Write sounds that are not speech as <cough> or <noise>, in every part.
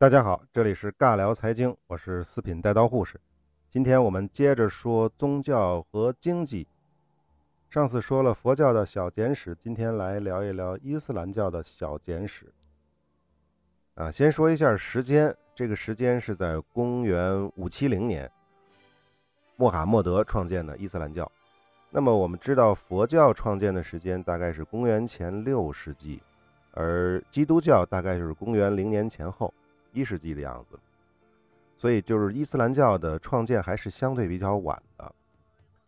大家好，这里是尬聊财经，我是四品带刀护士。今天我们接着说宗教和经济。上次说了佛教的小简史，今天来聊一聊伊斯兰教的小简史。啊，先说一下时间，这个时间是在公元五七零年，穆罕默德创建的伊斯兰教。那么我们知道佛教创建的时间大概是公元前六世纪，而基督教大概就是公元零年前后。一世纪的样子，所以就是伊斯兰教的创建还是相对比较晚的。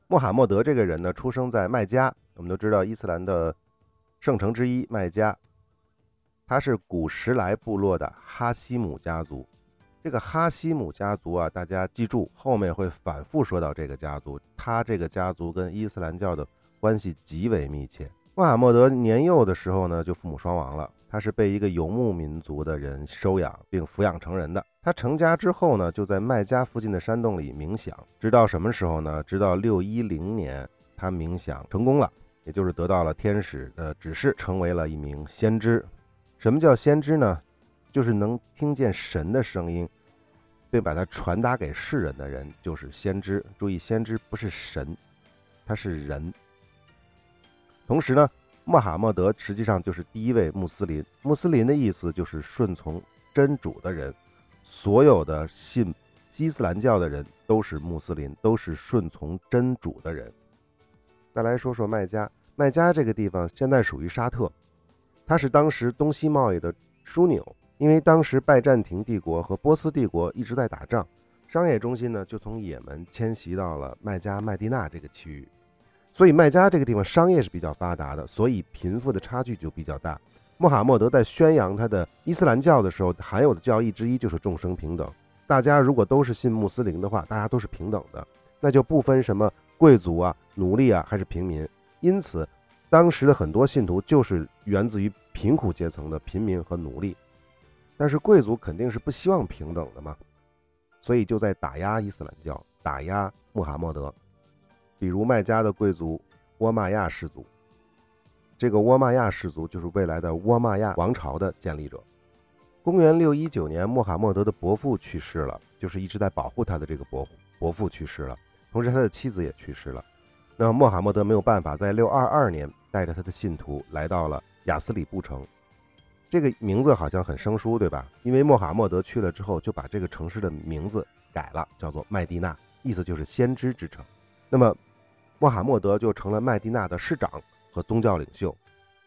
穆罕默德这个人呢，出生在麦加，我们都知道伊斯兰的圣城之一麦加，他是古什莱部落的哈希姆家族。这个哈希姆家族啊，大家记住，后面会反复说到这个家族，他这个家族跟伊斯兰教的关系极为密切。穆罕默德年幼的时候呢，就父母双亡了。他是被一个游牧民族的人收养并抚养成人的。他成家之后呢，就在麦加附近的山洞里冥想，直到什么时候呢？直到六一零年，他冥想成功了，也就是得到了天使的指示，成为了一名先知。什么叫先知呢？就是能听见神的声音，并把它传达给世人的人，就是先知。注意，先知不是神，他是人。同时呢。穆罕默德实际上就是第一位穆斯林。穆斯林的意思就是顺从真主的人。所有的信伊斯兰教的人都是穆斯林，都是顺从真主的人。再来说说麦加，麦加这个地方现在属于沙特，它是当时东西贸易的枢纽。因为当时拜占庭帝国和波斯帝国一直在打仗，商业中心呢就从也门迁徙到了麦加麦地那这个区域。所以麦加这个地方商业是比较发达的，所以贫富的差距就比较大。穆罕默德在宣扬他的伊斯兰教的时候，含有的教义之一就是众生平等。大家如果都是信穆斯林的话，大家都是平等的，那就不分什么贵族啊、奴隶啊还是平民。因此，当时的很多信徒就是源自于贫苦阶层的平民和奴隶。但是贵族肯定是不希望平等的嘛，所以就在打压伊斯兰教，打压穆罕默德。比如麦加的贵族沃玛亚氏族，这个沃玛亚氏族就是未来的沃玛亚王朝的建立者。公元六一九年，穆罕默德的伯父去世了，就是一直在保护他的这个伯伯父去世了，同时他的妻子也去世了。那穆罕默德没有办法，在六二二年带着他的信徒来到了亚斯里布城。这个名字好像很生疏，对吧？因为穆罕默德去了之后，就把这个城市的名字改了，叫做麦地那，意思就是先知之城。那么。穆罕默德就成了麦地那的市长和宗教领袖，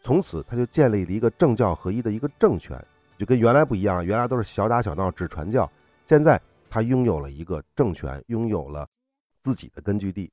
从此他就建立了一个政教合一的一个政权，就跟原来不一样，原来都是小打小闹只传教，现在他拥有了一个政权，拥有了自己的根据地，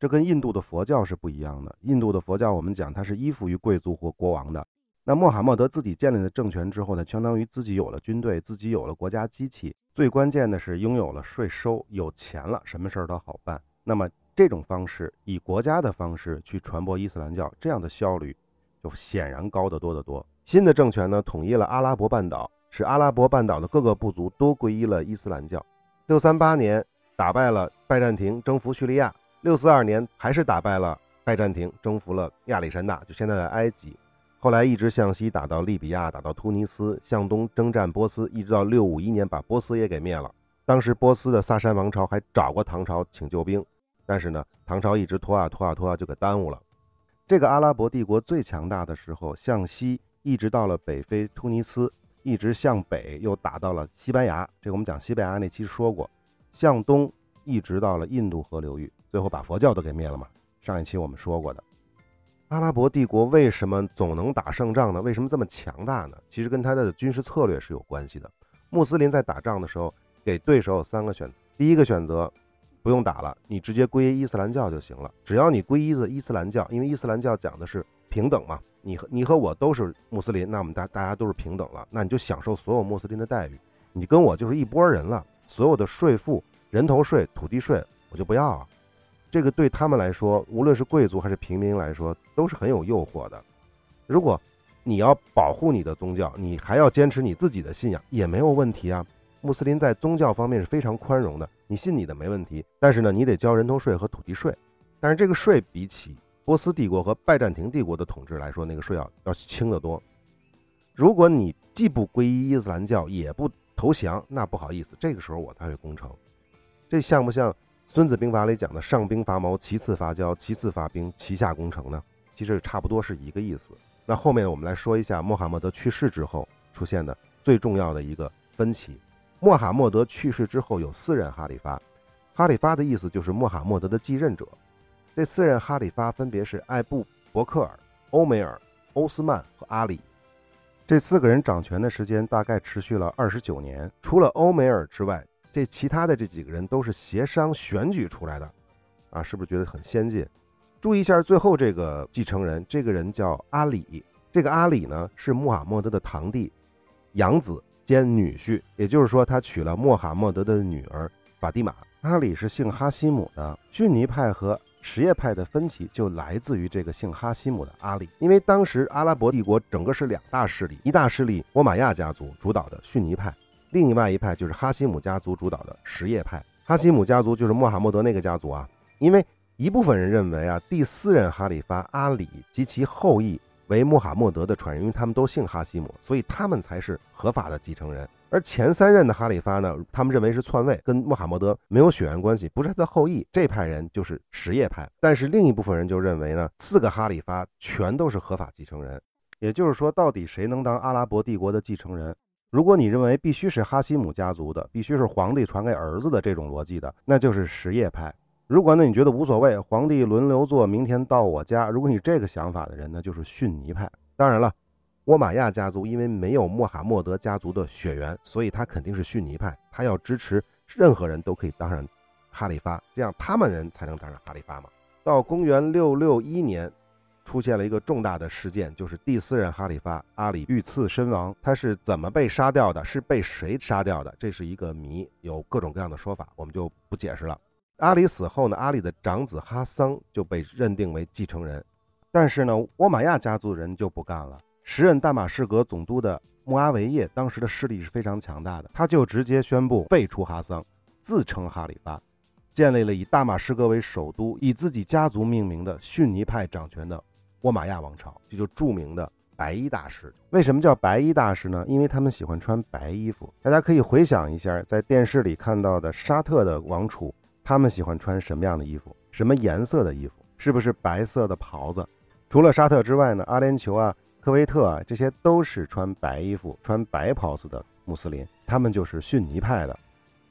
这跟印度的佛教是不一样的。印度的佛教我们讲它是依附于贵族或国王的，那穆罕默德自己建立了政权之后呢，相当于自己有了军队，自己有了国家机器，最关键的是拥有了税收，有钱了，什么事儿都好办。那么。这种方式以国家的方式去传播伊斯兰教，这样的效率就显然高得多得多。新的政权呢，统一了阿拉伯半岛，使阿拉伯半岛的各个部族都皈依了伊斯兰教。六三八年打败了拜占庭，征服叙利亚；六四二年还是打败了拜占庭，征服了亚历山大，就现在的埃及。后来一直向西打到利比亚，打到突尼斯，向东征战波斯，一直到六五一年把波斯也给灭了。当时波斯的萨珊王朝还找过唐朝请救兵。但是呢，唐朝一直拖啊拖啊拖啊，就给耽误了。这个阿拉伯帝国最强大的时候，向西一直到了北非突尼斯，一直向北又打到了西班牙。这个我们讲西班牙那期说过，向东一直到了印度河流域，最后把佛教都给灭了嘛。上一期我们说过的，阿拉伯帝国为什么总能打胜仗呢？为什么这么强大呢？其实跟他的军事策略是有关系的。穆斯林在打仗的时候，给对手有三个选择，第一个选择。不用打了，你直接皈依伊斯兰教就行了。只要你皈依的伊斯兰教，因为伊斯兰教讲的是平等嘛，你和你和我都是穆斯林，那我们大大家都是平等了，那你就享受所有穆斯林的待遇，你跟我就是一拨人了。所有的税赋、人头税、土地税，我就不要啊。这个对他们来说，无论是贵族还是平民来说，都是很有诱惑的。如果你要保护你的宗教，你还要坚持你自己的信仰，也没有问题啊。穆斯林在宗教方面是非常宽容的，你信你的没问题，但是呢，你得交人头税和土地税。但是这个税比起波斯帝国和拜占庭帝国的统治来说，那个税要要轻得多。如果你既不皈依伊斯兰教，也不投降，那不好意思，这个时候我才会攻城。这像不像《孙子兵法》里讲的上兵伐谋，其次伐交，其次伐兵，其下攻城呢？其实差不多是一个意思。那后面我们来说一下穆罕默德去世之后出现的最重要的一个分歧。穆罕默德去世之后有四任哈里发，哈里发的意思就是穆罕默德的继任者。这四任哈里发分别是艾布伯克尔、欧梅尔、欧斯曼和阿里。这四个人掌权的时间大概持续了二十九年。除了欧梅尔之外，这其他的这几个人都是协商选举出来的，啊，是不是觉得很先进？注意一下最后这个继承人，这个人叫阿里。这个阿里呢是穆罕默德的堂弟、养子兼女婿，也就是说他娶了穆罕默德的女儿法蒂玛。阿里是姓哈希姆的。逊尼派和什叶派的分歧就来自于这个姓哈希姆的阿里，因为当时阿拉伯帝国整个是两大势力，一大势力欧玛亚家族主导的逊尼派，另外一派就是哈希姆家族主导的什叶派。哈希姆家族就是穆罕默德那个家族啊，因为。一部分人认为啊，第四任哈里发阿里及其后裔为穆罕默德的传人，因为他们都姓哈希姆，所以他们才是合法的继承人。而前三任的哈里发呢，他们认为是篡位，跟穆罕默德没有血缘关系，不是他的后裔。这派人就是什叶派。但是另一部分人就认为呢，四个哈里发全都是合法继承人。也就是说，到底谁能当阿拉伯帝国的继承人？如果你认为必须是哈希姆家族的，必须是皇帝传给儿子的这种逻辑的，那就是什叶派。如果呢你觉得无所谓，皇帝轮流坐，明天到我家。如果你这个想法的人呢，就是逊尼派。当然了，沃玛亚家族因为没有穆罕默德家族的血缘，所以他肯定是逊尼派。他要支持任何人都可以当上哈里发，这样他们人才能当上哈里发嘛。到公元六六一年，出现了一个重大的事件，就是第四任哈里发阿里遇刺身亡。他是怎么被杀掉的？是被谁杀掉的？这是一个谜，有各种各样的说法，我们就不解释了。阿里死后呢，阿里的长子哈桑就被认定为继承人，但是呢，沃玛亚家族人就不干了。时任大马士革总督的穆阿维叶当时的势力是非常强大的，他就直接宣布废除哈桑，自称哈里发，建立了以大马士革为首都、以自己家族命名的逊尼派掌权的沃玛亚王朝，这就著名的白衣大师。为什么叫白衣大师呢？因为他们喜欢穿白衣服。大家可以回想一下，在电视里看到的沙特的王储。他们喜欢穿什么样的衣服？什么颜色的衣服？是不是白色的袍子？除了沙特之外呢？阿联酋啊、科威特啊，这些都是穿白衣服、穿白袍子的穆斯林。他们就是逊尼派的。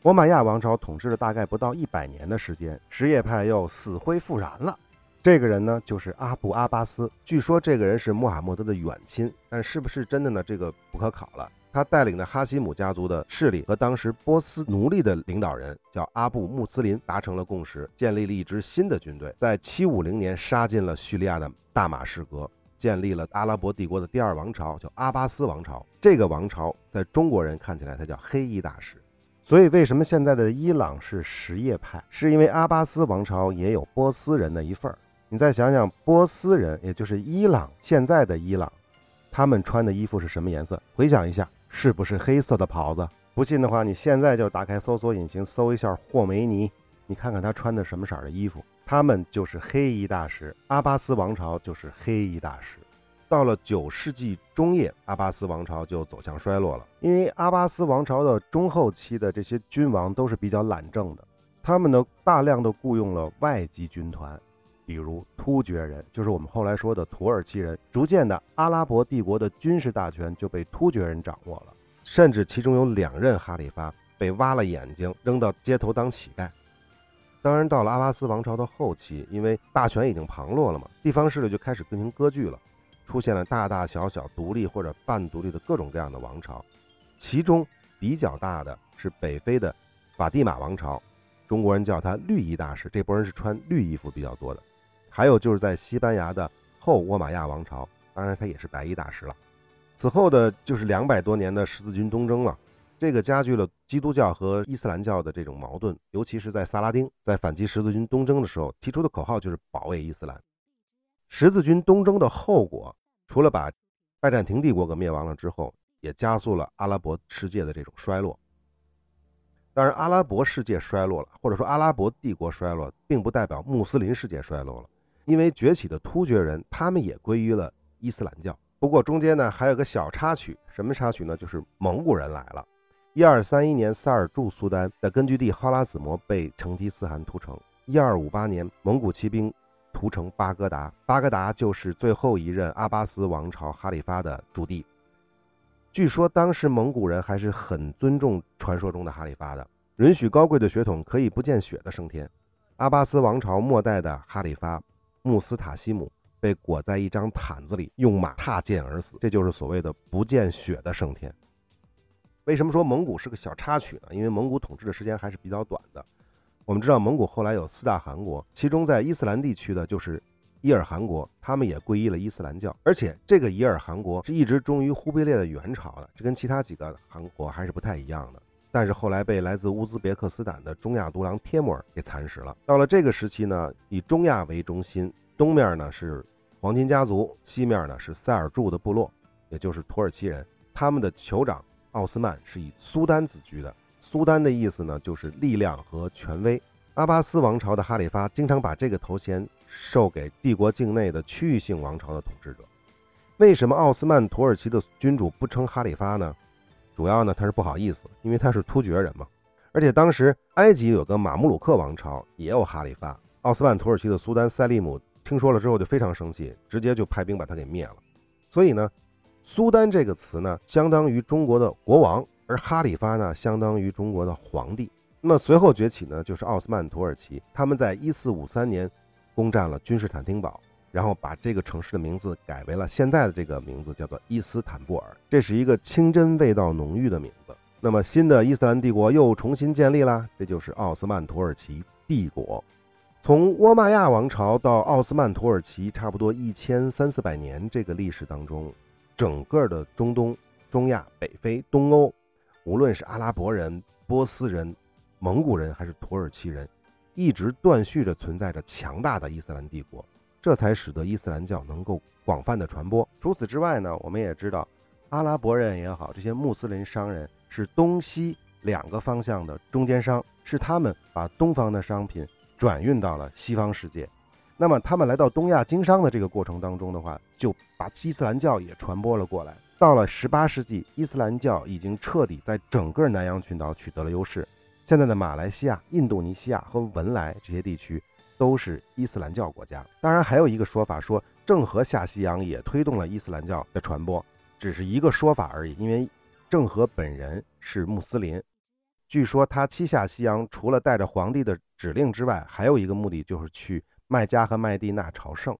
欧玛亚王朝统治了大概不到一百年的时间，什叶派又死灰复燃了。这个人呢，就是阿布阿巴斯。据说这个人是穆罕默德的远亲，但是不是真的呢？这个不可考了。他带领的哈希姆家族的势力和当时波斯奴隶的领导人叫阿布穆斯林达成了共识，建立了一支新的军队，在750年杀进了叙利亚的大马士革，建立了阿拉伯帝国的第二王朝，叫阿巴斯王朝。这个王朝在中国人看起来，它叫黑衣大使。所以，为什么现在的伊朗是什叶派？是因为阿巴斯王朝也有波斯人的一份儿。你再想想，波斯人，也就是伊朗现在的伊朗，他们穿的衣服是什么颜色？回想一下。是不是黑色的袍子？不信的话，你现在就打开搜索引擎搜一下霍梅尼，你看看他穿的什么色的衣服。他们就是黑衣大使，阿巴斯王朝就是黑衣大使。到了九世纪中叶，阿巴斯王朝就走向衰落了，因为阿巴斯王朝的中后期的这些君王都是比较懒政的，他们呢大量的雇佣了外籍军团。比如突厥人，就是我们后来说的土耳其人。逐渐的，阿拉伯帝国的军事大权就被突厥人掌握了，甚至其中有两任哈里发被挖了眼睛，扔到街头当乞丐。当然，到了阿巴斯王朝的后期，因为大权已经旁落了嘛，地方势力就开始进行割据了，出现了大大小小独立或者半独立的各种各样的王朝。其中比较大的是北非的法蒂玛王朝，中国人叫它绿衣大使，这波人是穿绿衣服比较多的。还有就是在西班牙的后沃玛亚王朝，当然他也是白衣大师了。此后的就是两百多年的十字军东征了，这个加剧了基督教和伊斯兰教的这种矛盾，尤其是在萨拉丁在反击十字军东征的时候提出的口号就是保卫伊斯兰。十字军东征的后果，除了把拜占庭帝国给灭亡了之后，也加速了阿拉伯世界的这种衰落。当然，阿拉伯世界衰落了，或者说阿拉伯帝国衰落，并不代表穆斯林世界衰落了。因为崛起的突厥人，他们也归于了伊斯兰教。不过中间呢还有个小插曲，什么插曲呢？就是蒙古人来了。一二三一年，萨尔柱苏丹的根据地哈拉子模被成吉思汗屠城。一二五八年，蒙古骑兵屠城巴格达，巴格达就是最后一任阿巴斯王朝哈里发的驻地。据说当时蒙古人还是很尊重传说中的哈里发的，允许高贵的血统可以不见血的升天。阿巴斯王朝末代的哈里发穆斯塔西姆被裹在一张毯子里，用马踏剑而死，这就是所谓的不见血的升天。为什么说蒙古是个小插曲呢？因为蒙古统治的时间还是比较短的。我们知道蒙古后来有四大汗国，其中在伊斯兰地区的就是伊尔汗国，他们也皈依了伊斯兰教，而且这个伊尔汗国是一直忠于忽必烈的元朝的，这跟其他几个汗国还是不太一样的。但是后来被来自乌兹别克斯坦的中亚独狼帖木儿给蚕食了。到了这个时期呢，以中亚为中心，东面呢是黄金家族，西面呢是塞尔柱的部落，也就是土耳其人。他们的酋长奥斯曼是以苏丹自居的。苏丹的意思呢就是力量和权威。阿巴斯王朝的哈里发经常把这个头衔授给帝国境内的区域性王朝的统治者。为什么奥斯曼土耳其的君主不称哈里发呢？主要呢，他是不好意思，因为他是突厥人嘛。而且当时埃及有个马穆鲁克王朝，也有哈里发。奥斯曼土耳其的苏丹塞利姆听说了之后就非常生气，直接就派兵把他给灭了。所以呢，苏丹这个词呢，相当于中国的国王，而哈里发呢，相当于中国的皇帝。那么随后崛起呢，就是奥斯曼土耳其，他们在一四五三年攻占了君士坦丁堡。然后把这个城市的名字改为了现在的这个名字，叫做伊斯坦布尔。这是一个清真味道浓郁的名字。那么新的伊斯兰帝国又重新建立了，这就是奥斯曼土耳其帝国。从倭马亚王朝到奥斯曼土耳其，差不多一千三四百年这个历史当中，整个的中东、中亚、北非、东欧，无论是阿拉伯人、波斯人、蒙古人还是土耳其人，一直断续着存在着强大的伊斯兰帝国。这才使得伊斯兰教能够广泛的传播。除此之外呢，我们也知道，阿拉伯人也好，这些穆斯林商人是东西两个方向的中间商，是他们把东方的商品转运到了西方世界。那么他们来到东亚经商的这个过程当中的话，就把伊斯兰教也传播了过来。到了十八世纪，伊斯兰教已经彻底在整个南洋群岛取得了优势。现在的马来西亚、印度尼西亚和文莱这些地区。都是伊斯兰教国家，当然还有一个说法说郑和下西洋也推动了伊斯兰教的传播，只是一个说法而已。因为郑和本人是穆斯林，据说他七下西洋除了带着皇帝的指令之外，还有一个目的就是去麦加和麦地那朝圣。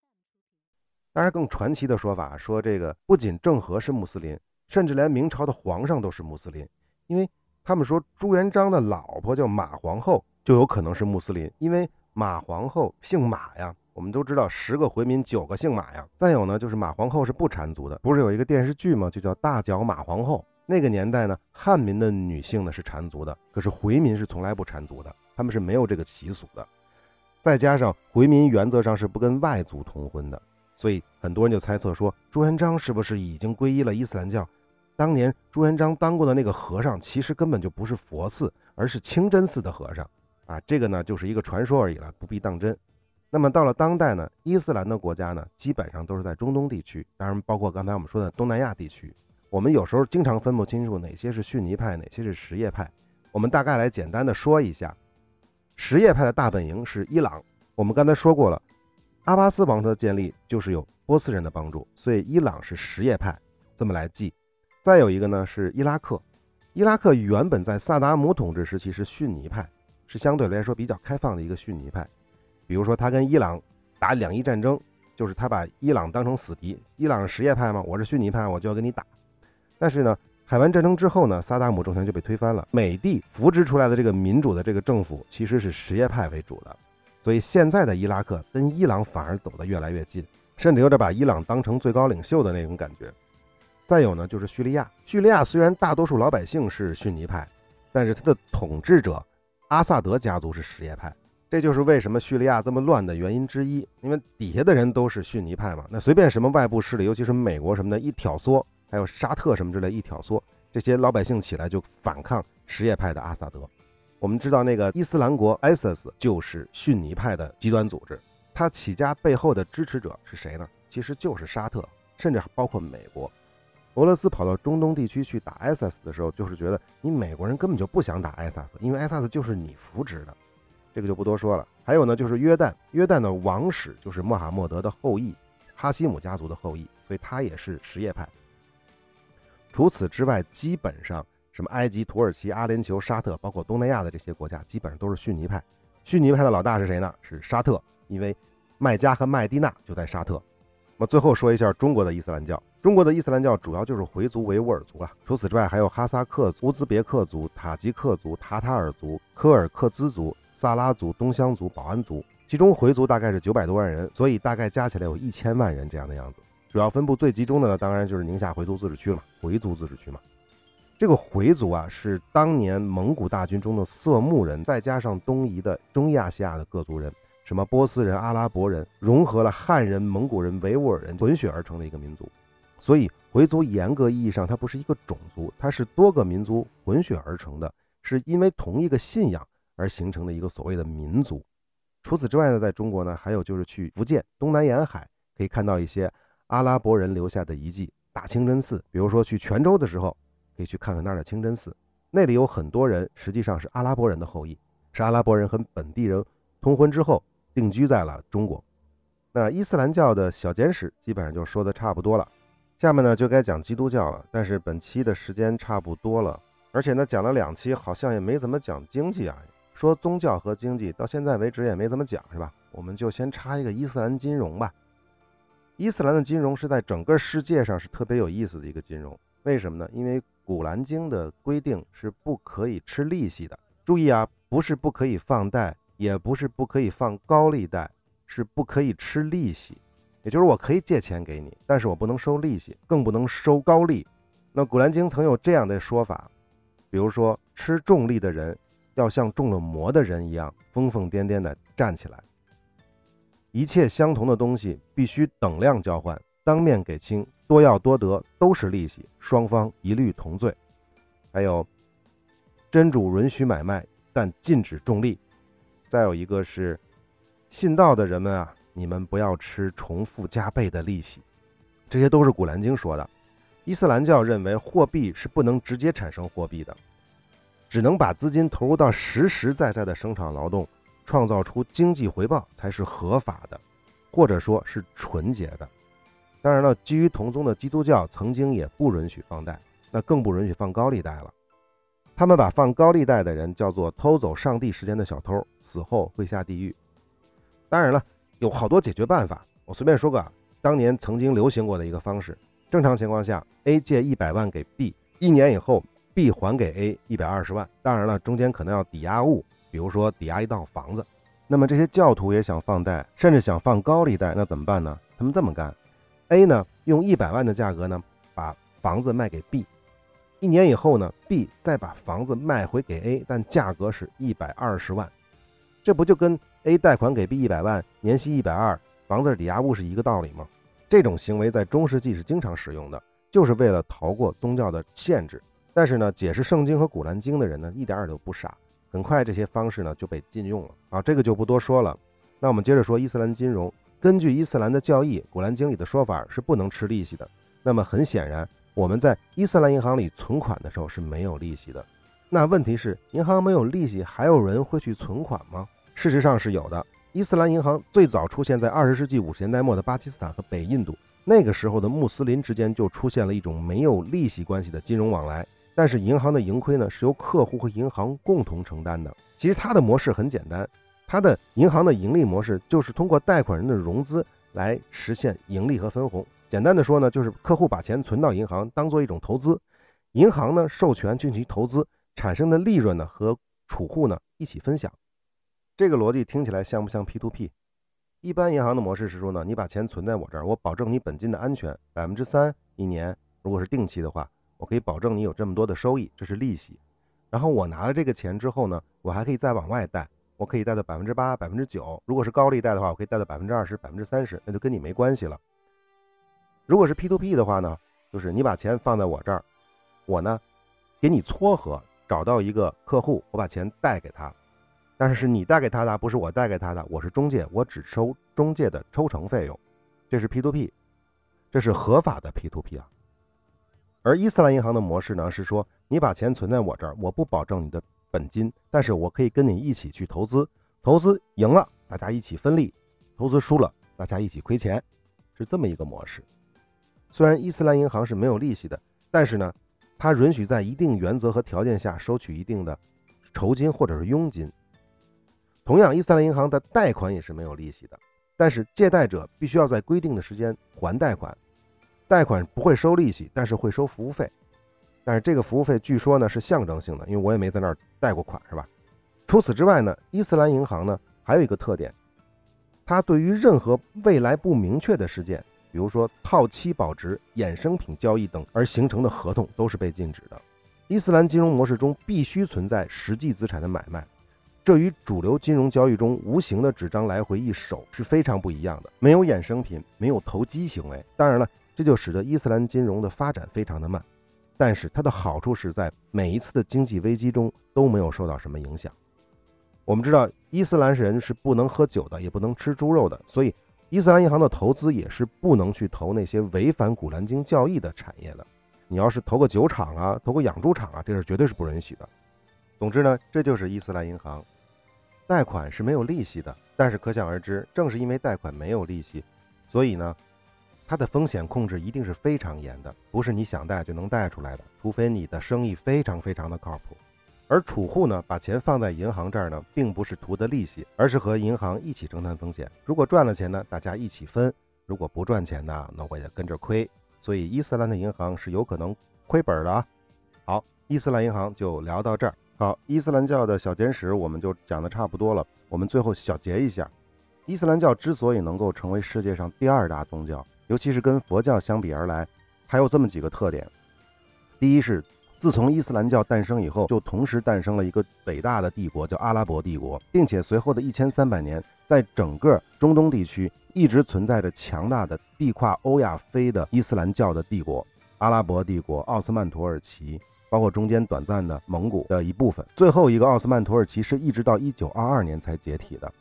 当然，更传奇的说法说这个不仅郑和是穆斯林，甚至连明朝的皇上都是穆斯林，因为他们说朱元璋的老婆叫马皇后就有可能是穆斯林，因为。马皇后姓马呀，我们都知道十个回民九个姓马呀。再有呢，就是马皇后是不缠足的，不是有一个电视剧吗？就叫《大脚马皇后》。那个年代呢，汉民的女性呢是缠足的，可是回民是从来不缠足的，他们是没有这个习俗的。再加上回民原则上是不跟外族通婚的，所以很多人就猜测说，朱元璋是不是已经皈依了伊斯兰教？当年朱元璋当过的那个和尚，其实根本就不是佛寺，而是清真寺的和尚。啊，这个呢就是一个传说而已了，不必当真。那么到了当代呢，伊斯兰的国家呢，基本上都是在中东地区，当然包括刚才我们说的东南亚地区。我们有时候经常分不清楚哪些是逊尼派，哪些是什叶派。我们大概来简单的说一下，什叶派的大本营是伊朗。我们刚才说过了，阿巴斯王朝的建立就是有波斯人的帮助，所以伊朗是什叶派，这么来记。再有一个呢是伊拉克，伊拉克原本在萨达姆统治时期是逊尼派。是相对来说比较开放的一个逊尼派，比如说他跟伊朗打两伊战争，就是他把伊朗当成死敌。伊朗是什叶派嘛，我是逊尼派，我就要跟你打。但是呢，海湾战争之后呢，萨达姆政权就被推翻了。美帝扶植出来的这个民主的这个政府其实是什叶派为主的，所以现在的伊拉克跟伊朗反而走得越来越近，甚至有点把伊朗当成最高领袖的那种感觉。再有呢，就是叙利亚，叙利亚虽然大多数老百姓是逊尼派，但是他的统治者。阿萨德家族是什叶派，这就是为什么叙利亚这么乱的原因之一。因为底下的人都是逊尼派嘛，那随便什么外部势力，尤其是美国什么的，一挑唆，还有沙特什么之类一挑唆，这些老百姓起来就反抗什叶派的阿萨德。我们知道那个伊斯兰国 ISIS 就是逊尼派的极端组织，它起家背后的支持者是谁呢？其实就是沙特，甚至包括美国。俄罗斯跑到中东地区去打 ISIS 的时候，就是觉得你美国人根本就不想打 ISIS，因为 ISIS 就是你扶植的，这个就不多说了。还有呢，就是约旦，约旦的王室就是穆罕默德的后裔，哈希姆家族的后裔，所以他也是什叶派。除此之外，基本上什么埃及、土耳其、阿联酋、沙特，包括东南亚的这些国家，基本上都是逊尼派。逊尼派的老大是谁呢？是沙特，因为麦加和麦地那就在沙特。那最后说一下中国的伊斯兰教。中国的伊斯兰教主要就是回族维吾尔族啊，除此之外还有哈萨克族、乌兹别克族、塔吉克族、塔塔尔族、柯尔克孜族、萨拉族、东乡族、保安族，其中回族大概是九百多万人，所以大概加起来有一千万人这样的样子。主要分布最集中的呢，当然就是宁夏回族自治区了，回族自治区嘛。这个回族啊，是当年蒙古大军中的色目人，再加上东夷的中亚西亚的各族人。什么波斯人、阿拉伯人融合了汉人、蒙古人、维吾尔人混血而成的一个民族，所以回族严格意义上它不是一个种族，它是多个民族混血而成的，是因为同一个信仰而形成的一个所谓的民族。除此之外呢，在中国呢，还有就是去福建东南沿海可以看到一些阿拉伯人留下的遗迹，大清真寺。比如说去泉州的时候，可以去看看那儿的清真寺，那里有很多人实际上是阿拉伯人的后裔，是阿拉伯人和本地人通婚之后。定居在了中国，那伊斯兰教的小简史基本上就说的差不多了，下面呢就该讲基督教了。但是本期的时间差不多了，而且呢讲了两期，好像也没怎么讲经济啊。说宗教和经济到现在为止也没怎么讲，是吧？我们就先插一个伊斯兰金融吧。伊斯兰的金融是在整个世界上是特别有意思的一个金融，为什么呢？因为古兰经的规定是不可以吃利息的。注意啊，不是不可以放贷。也不是不可以放高利贷，是不可以吃利息。也就是我可以借钱给你，但是我不能收利息，更不能收高利。那《古兰经》曾有这样的说法，比如说吃重利的人要像中了魔的人一样疯疯癫癫地站起来。一切相同的东西必须等量交换，当面给清，多要多得都是利息，双方一律同罪。还有，真主允许买卖，但禁止重利。再有一个是，信道的人们啊，你们不要吃重复加倍的利息，这些都是《古兰经》说的。伊斯兰教认为货币是不能直接产生货币的，只能把资金投入到实实在在的生产劳动，创造出经济回报才是合法的，或者说是纯洁的。当然了，基于同宗的基督教曾经也不允许放贷，那更不允许放高利贷了。他们把放高利贷的人叫做偷走上帝时间的小偷，死后会下地狱。当然了，有好多解决办法，我随便说个，当年曾经流行过的一个方式。正常情况下，A 借一百万给 B，一年以后 B 还给 A 一百二十万。当然了，中间可能要抵押物，比如说抵押一套房子。那么这些教徒也想放贷，甚至想放高利贷，那怎么办呢？他们这么干：A 呢用一百万的价格呢把房子卖给 B。一年以后呢，B 再把房子卖回给 A，但价格是一百二十万，这不就跟 A 贷款给 B 一百万，年息一百二，房子抵押物是一个道理吗？这种行为在中世纪是经常使用的，就是为了逃过宗教的限制。但是呢，解释圣经和古兰经的人呢，一点儿都不傻，很快这些方式呢就被禁用了啊，这个就不多说了。那我们接着说伊斯兰金融，根据伊斯兰的教义，古兰经里的说法是不能吃利息的。那么很显然。我们在伊斯兰银行里存款的时候是没有利息的，那问题是银行没有利息，还有人会去存款吗？事实上是有的。伊斯兰银行最早出现在二十世纪五十年代末的巴基斯坦和北印度，那个时候的穆斯林之间就出现了一种没有利息关系的金融往来，但是银行的盈亏呢是由客户和银行共同承担的。其实它的模式很简单，它的银行的盈利模式就是通过贷款人的融资来实现盈利和分红。简单的说呢，就是客户把钱存到银行，当做一种投资，银行呢授权进行投资，产生的利润呢和储户呢一起分享。这个逻辑听起来像不像 P2P？一般银行的模式是说呢，你把钱存在我这儿，我保证你本金的安全，百分之三一年，如果是定期的话，我可以保证你有这么多的收益，这是利息。然后我拿了这个钱之后呢，我还可以再往外贷，我可以贷到百分之八、百分之九，如果是高利贷的话，我可以贷到百分之二十、百分之三十，那就跟你没关系了。如果是 P to P 的话呢，就是你把钱放在我这儿，我呢给你撮合，找到一个客户，我把钱贷给他，但是是你贷给他的，不是我贷给他的，我是中介，我只收中介的抽成费用，这是 P to P，这是合法的 P to P 啊。而伊斯兰银行的模式呢，是说你把钱存在我这儿，我不保证你的本金，但是我可以跟你一起去投资，投资赢了大家一起分利，投资输了大家一起亏钱，是这么一个模式。虽然伊斯兰银行是没有利息的，但是呢，它允许在一定原则和条件下收取一定的酬金或者是佣金。同样，伊斯兰银行的贷款也是没有利息的，但是借贷者必须要在规定的时间还贷款，贷款不会收利息，但是会收服务费。但是这个服务费据说呢是象征性的，因为我也没在那儿贷过款，是吧？除此之外呢，伊斯兰银行呢还有一个特点，它对于任何未来不明确的事件。比如说套期保值、衍生品交易等而形成的合同都是被禁止的。伊斯兰金融模式中必须存在实际资产的买卖，这与主流金融交易中无形的纸张来回一手是非常不一样的。没有衍生品，没有投机行为。当然了，这就使得伊斯兰金融的发展非常的慢。但是它的好处是在每一次的经济危机中都没有受到什么影响。我们知道伊斯兰人是不能喝酒的，也不能吃猪肉的，所以。伊斯兰银行的投资也是不能去投那些违反古兰经教义的产业的。你要是投个酒厂啊，投个养猪场啊，这是绝对是不允许的。总之呢，这就是伊斯兰银行，贷款是没有利息的。但是可想而知，正是因为贷款没有利息，所以呢，它的风险控制一定是非常严的，不是你想贷就能贷出来的，除非你的生意非常非常的靠谱。而储户呢，把钱放在银行这儿呢，并不是图的利息，而是和银行一起承担风险。如果赚了钱呢，大家一起分；如果不赚钱呢，那我也跟着亏。所以伊斯兰的银行是有可能亏本的啊。好，伊斯兰银行就聊到这儿。好，伊斯兰教的小简史我们就讲的差不多了。我们最后小结一下：伊斯兰教之所以能够成为世界上第二大宗教，尤其是跟佛教相比而来，还有这么几个特点。第一是。自从伊斯兰教诞生以后，就同时诞生了一个伟大的帝国，叫阿拉伯帝国，并且随后的一千三百年，在整个中东地区一直存在着强大的地跨欧亚非的伊斯兰教的帝国——阿拉伯帝国、奥斯曼土耳其，包括中间短暂的蒙古的一部分。最后一个奥斯曼土耳其是一直到一九二二年才解体的。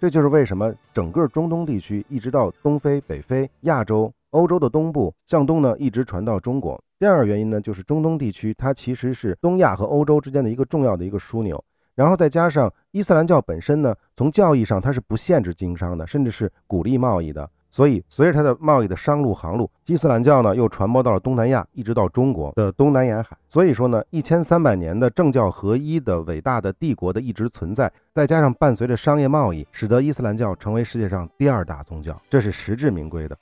这就是为什么整个中东地区一直到东非、北非、亚洲。欧洲的东部向东呢，一直传到中国。第二个原因呢，就是中东地区它其实是东亚和欧洲之间的一个重要的一个枢纽。然后再加上伊斯兰教本身呢，从教义上它是不限制经商的，甚至是鼓励贸易的。所以随着它的贸易的商路航路，伊斯兰教呢又传播到了东南亚，一直到中国的东南沿海。所以说呢，一千三百年的政教合一的伟大的帝国的一直存在，再加上伴随着商业贸易，使得伊斯兰教成为世界上第二大宗教，这是实至名归的。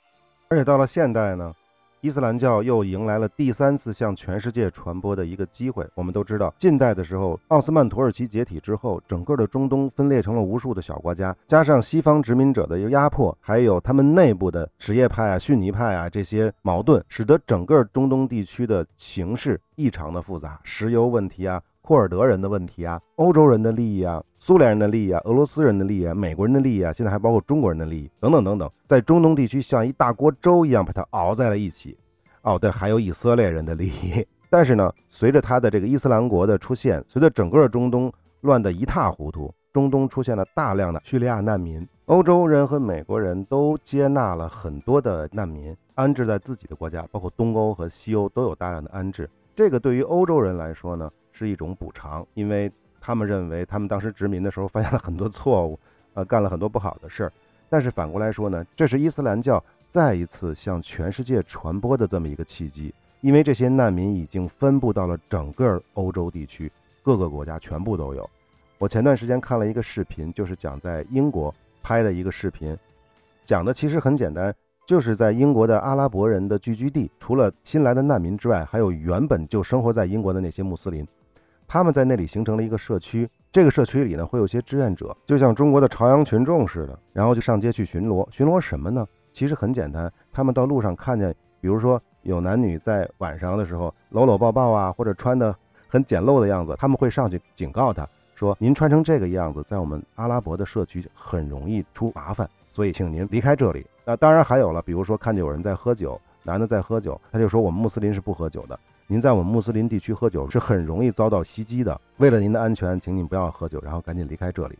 而且到了现代呢，伊斯兰教又迎来了第三次向全世界传播的一个机会。我们都知道，近代的时候，奥斯曼土耳其解体之后，整个的中东分裂成了无数的小国家，加上西方殖民者的压迫，还有他们内部的什叶派啊、逊尼派啊这些矛盾，使得整个中东地区的形势异常的复杂，石油问题啊。库尔德人的问题啊，欧洲人的利益啊，苏联人的利益啊，俄罗斯人的利益啊，美国人的利益啊，现在还包括中国人的利益等等等等，在中东地区像一大锅粥一样把它熬在了一起。哦，对，还有以色列人的利益。但是呢，随着他的这个伊斯兰国的出现，随着整个中东乱得一塌糊涂，中东出现了大量的叙利亚难民，欧洲人和美国人都接纳了很多的难民，安置在自己的国家，包括东欧和西欧都有大量的安置。这个对于欧洲人来说呢？是一种补偿，因为他们认为他们当时殖民的时候发现了很多错误，呃，干了很多不好的事儿。但是反过来说呢，这是伊斯兰教再一次向全世界传播的这么一个契机，因为这些难民已经分布到了整个欧洲地区，各个国家全部都有。我前段时间看了一个视频，就是讲在英国拍的一个视频，讲的其实很简单，就是在英国的阿拉伯人的聚居地，除了新来的难民之外，还有原本就生活在英国的那些穆斯林。他们在那里形成了一个社区，这个社区里呢会有些志愿者，就像中国的朝阳群众似的，然后就上街去巡逻。巡逻什么呢？其实很简单，他们到路上看见，比如说有男女在晚上的时候搂搂抱抱啊，或者穿的很简陋的样子，他们会上去警告他说：“您穿成这个样子，在我们阿拉伯的社区很容易出麻烦，所以请您离开这里。”那当然还有了，比如说看见有人在喝酒，男的在喝酒，他就说：“我们穆斯林是不喝酒的。”您在我们穆斯林地区喝酒是很容易遭到袭击的。为了您的安全，请您不要喝酒，然后赶紧离开这里。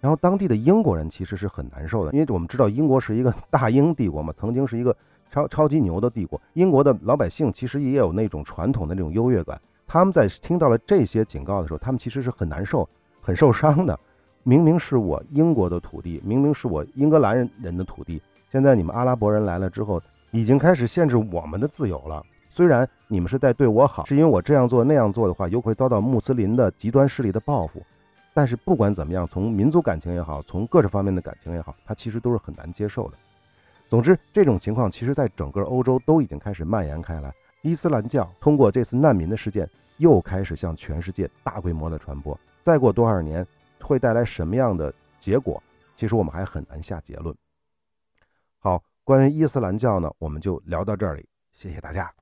然后当地的英国人其实是很难受的，因为我们知道英国是一个 <laughs> 大英帝国嘛，曾经是一个超超级牛的帝国。英国的老百姓其实也有那种传统的那种优越感，他们在听到了这些警告的时候，他们其实是很难受、很受伤的。明明是我英国的土地，明明是我英格兰人人的土地，现在你们阿拉伯人来了之后，已经开始限制我们的自由了。虽然你们是在对我好，是因为我这样做那样做的话，又会遭到穆斯林的极端势力的报复。但是不管怎么样，从民族感情也好，从各种方面的感情也好，它其实都是很难接受的。总之，这种情况其实在整个欧洲都已经开始蔓延开来。伊斯兰教通过这次难民的事件，又开始向全世界大规模的传播。再过多少年？会带来什么样的结果？其实我们还很难下结论。好，关于伊斯兰教呢，我们就聊到这里，谢谢大家。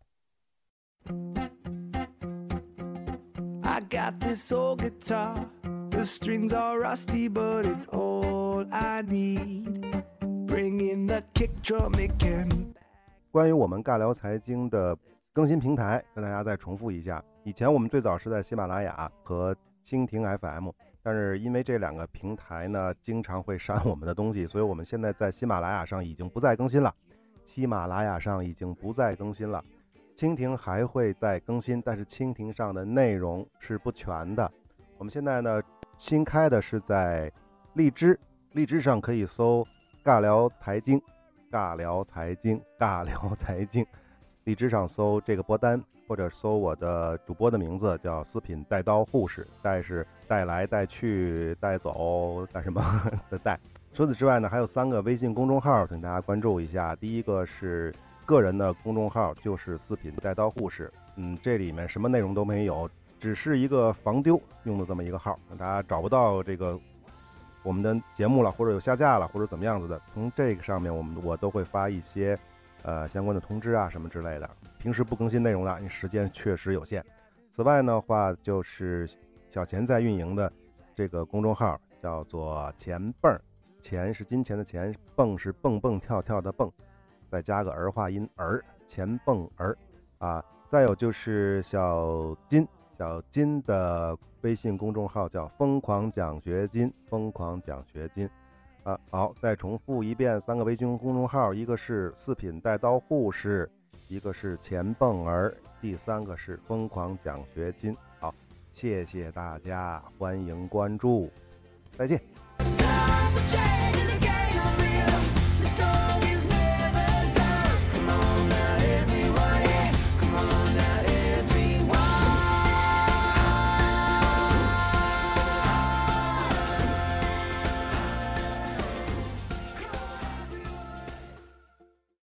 关于我们尬聊财经的更新平台，跟大家再重复一下：以前我们最早是在喜马拉雅和蜻蜓 FM。但是因为这两个平台呢，经常会删我们的东西，所以我们现在在喜马拉雅上已经不再更新了。喜马拉雅上已经不再更新了，蜻蜓还会再更新，但是蜻蜓上的内容是不全的。我们现在呢，新开的是在荔枝，荔枝上可以搜“尬聊财经”，尬聊财经，尬聊财经。荔枝上搜这个播单，或者搜我的主播的名字，叫四品带刀护士，带是带来带去带走带什么的带。除此之外呢，还有三个微信公众号，请大家关注一下。第一个是个人的公众号，就是四品带刀护士，嗯，这里面什么内容都没有，只是一个防丢用的这么一个号，大家找不到这个我们的节目了，或者有下架了，或者怎么样子的，从这个上面我们我都会发一些。呃，相关的通知啊，什么之类的，平时不更新内容了，因为时间确实有限。此外的话，就是小钱在运营的这个公众号叫做“钱蹦儿”，钱是金钱的钱，蹦是蹦蹦跳跳的蹦，再加个儿化音儿，钱蹦儿啊。再有就是小金，小金的微信公众号叫“疯狂奖学金”，疯狂奖学金。啊，好，再重复一遍，三个微信公众号，一个是四品带刀护士，一个是钱蹦儿，第三个是疯狂奖学金。好，谢谢大家，欢迎关注，再见。